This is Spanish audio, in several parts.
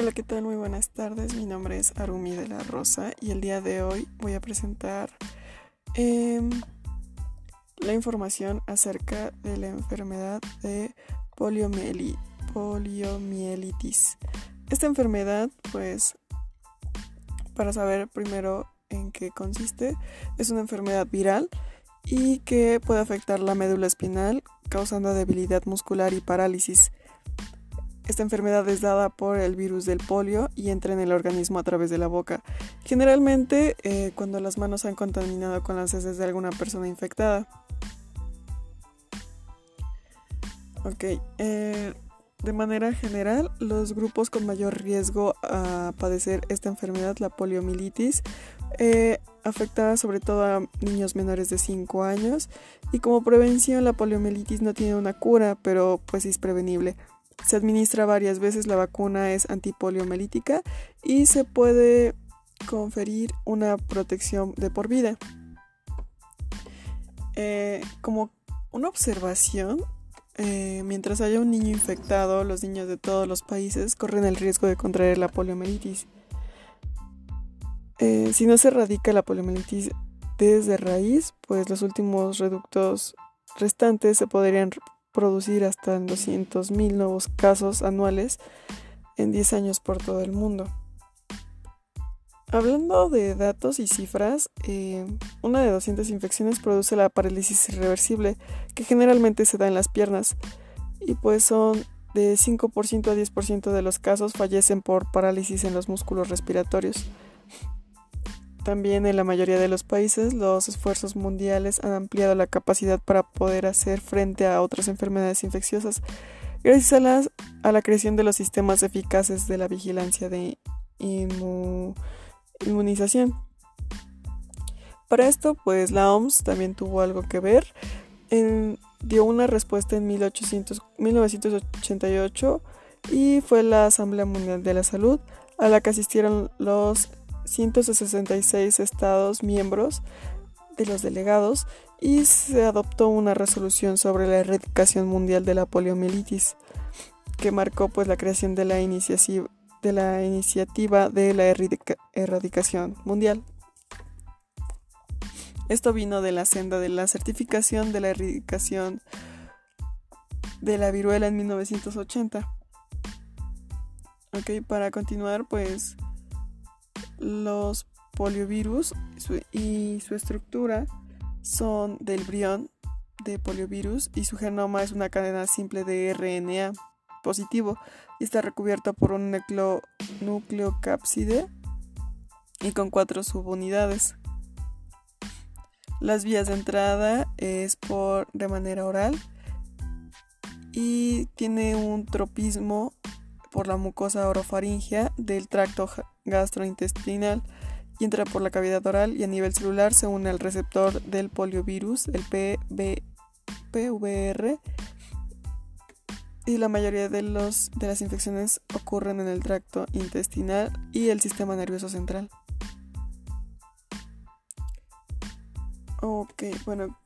Hola, ¿qué tal? Muy buenas tardes. Mi nombre es Arumi de la Rosa y el día de hoy voy a presentar em, la información acerca de la enfermedad de poliomielitis. Esta enfermedad, pues, para saber primero en qué consiste, es una enfermedad viral y que puede afectar la médula espinal, causando debilidad muscular y parálisis. Esta enfermedad es dada por el virus del polio y entra en el organismo a través de la boca, generalmente eh, cuando las manos se han contaminado con las heces de alguna persona infectada. Eh, de manera general, los grupos con mayor riesgo a padecer esta enfermedad, la poliomielitis, eh, afecta sobre todo a niños menores de 5 años y como prevención la poliomielitis no tiene una cura, pero pues es prevenible. Se administra varias veces, la vacuna es antipoliomelítica y se puede conferir una protección de por vida. Eh, como una observación, eh, mientras haya un niño infectado, los niños de todos los países corren el riesgo de contraer la poliomielitis. Eh, si no se erradica la poliomielitis desde raíz, pues los últimos reductos restantes se podrían producir hasta 200.000 nuevos casos anuales en 10 años por todo el mundo. Hablando de datos y cifras, eh, una de 200 infecciones produce la parálisis irreversible, que generalmente se da en las piernas, y pues son de 5% a 10% de los casos fallecen por parálisis en los músculos respiratorios. También en la mayoría de los países los esfuerzos mundiales han ampliado la capacidad para poder hacer frente a otras enfermedades infecciosas gracias a la, creación de los sistemas eficaces de la vigilancia de inmunización. Para esto, pues la OMS también tuvo algo que ver. dio una respuesta en 1988 y fue la Asamblea Mundial de la Salud a la que asistieron los 166 estados miembros de los delegados y se adoptó una resolución sobre la erradicación mundial de la poliomielitis que marcó pues la creación de la, de la iniciativa de la erradicación mundial. Esto vino de la senda de la certificación de la erradicación de la viruela en 1980. Ok, para continuar pues los poliovirus y su estructura son del brión de poliovirus y su genoma es una cadena simple de RNA positivo y está recubierta por un núcleo, nucleocápside y con cuatro subunidades. Las vías de entrada es por de manera oral y tiene un tropismo por la mucosa orofaringea del tracto gastrointestinal y entra por la cavidad oral y a nivel celular se une al receptor del poliovirus, el PVR, y la mayoría de, los, de las infecciones ocurren en el tracto intestinal y el sistema nervioso central. Ok, bueno,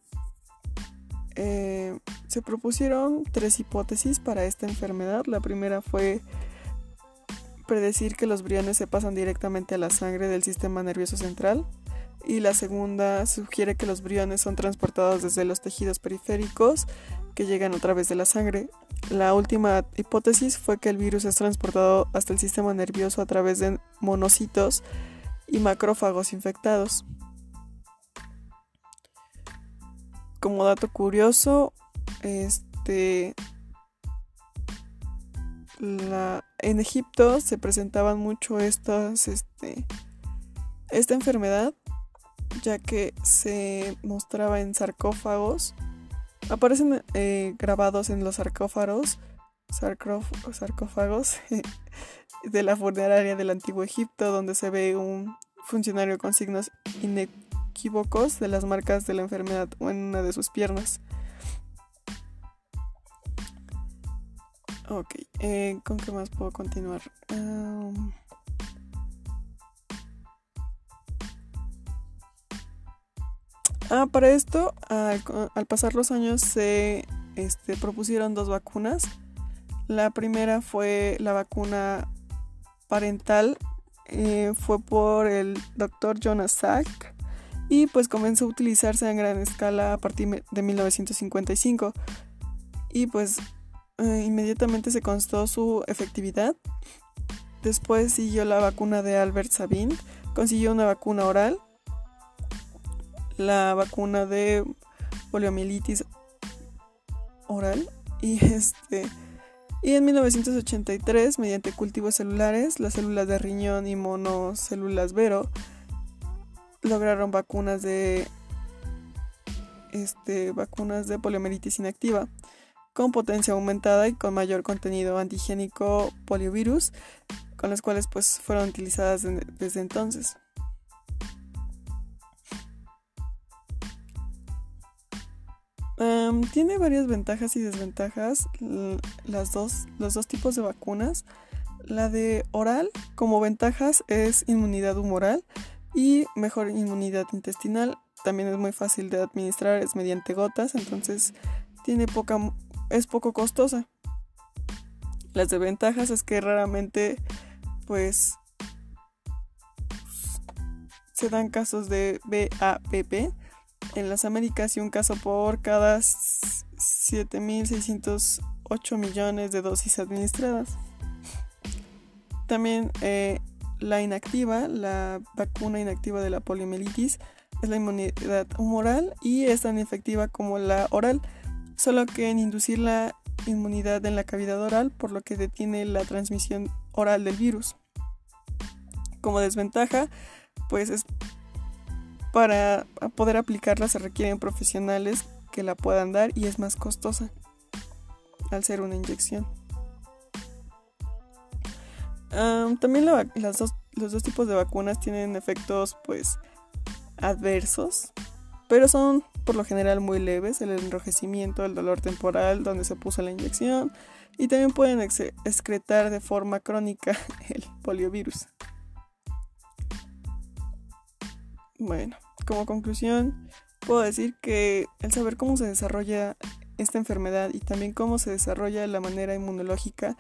eh, se propusieron tres hipótesis para esta enfermedad. La primera fue predecir que los briones se pasan directamente a la sangre del sistema nervioso central y la segunda sugiere que los briones son transportados desde los tejidos periféricos que llegan a través de la sangre. La última hipótesis fue que el virus es transportado hasta el sistema nervioso a través de monocitos y macrófagos infectados. Como dato curioso, este en Egipto se presentaban mucho estas, este, esta enfermedad, ya que se mostraba en sarcófagos. Aparecen eh, grabados en los sarcófagos, sarcófagos de la funeraria del antiguo Egipto, donde se ve un funcionario con signos inequívocos de las marcas de la enfermedad o en una de sus piernas. Ok, eh, ¿con qué más puedo continuar? ah, para esto, al, pasar los años se este, propusieron dos vacunas. La primera fue la vacuna parental eh, fue por el doctor Jonas Salk y pues comenzó a utilizarse en gran escala a partir de 1955 y pues eh, inmediatamente se constató su efectividad. Después siguió la vacuna de Albert Sabin, consiguió una vacuna oral, la vacuna de poliomielitis oral y este y en 1983 mediante cultivos celulares las células de riñón y monocélulas vero lograron vacunas de este, vacunas de poliomielitis inactiva con potencia aumentada y con mayor contenido antigénico poliovirus, con las cuales pues fueron utilizadas desde entonces. tiene varias ventajas y desventajas las dos, los dos tipos de vacunas. La de oral, como ventajas, es inmunidad humoral y mejor inmunidad intestinal. También es muy fácil de administrar, es mediante gotas, entonces tiene poca, es poco costosa. Las desventajas es que raramente pues se dan casos de BAPP en las Américas y un caso por cada 7.608 millones de dosis administradas. También eh, la inactiva, la vacuna inactiva de la poliomielitis, es la inmunidad humoral y es tan efectiva como la oral, solo que en inducir la inmunidad en la cavidad oral, por lo que detiene la transmisión oral del virus. Como desventaja, pues es para poder aplicarla se requieren profesionales que la puedan dar y es más costosa al ser una inyección también los dos tipos de vacunas tienen efectos pues adversos, pero son por lo general muy leves, el enrojecimiento, el dolor temporal donde se puso la inyección y también pueden excretar de forma crónica el poliovirus. Bueno, como conclusión, puedo decir que el saber cómo se desarrolla esta enfermedad y también cómo se desarrolla la manera inmunológica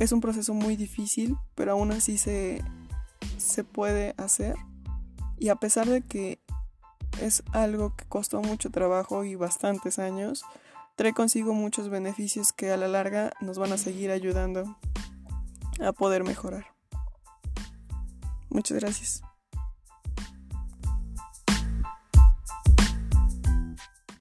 es un proceso muy difícil, pero aún así se, se puede hacer. Y a pesar de que es algo que costó mucho trabajo y bastantes años, trae consigo muchos beneficios que a la larga nos van a seguir ayudando a poder mejorar. Muchas gracias.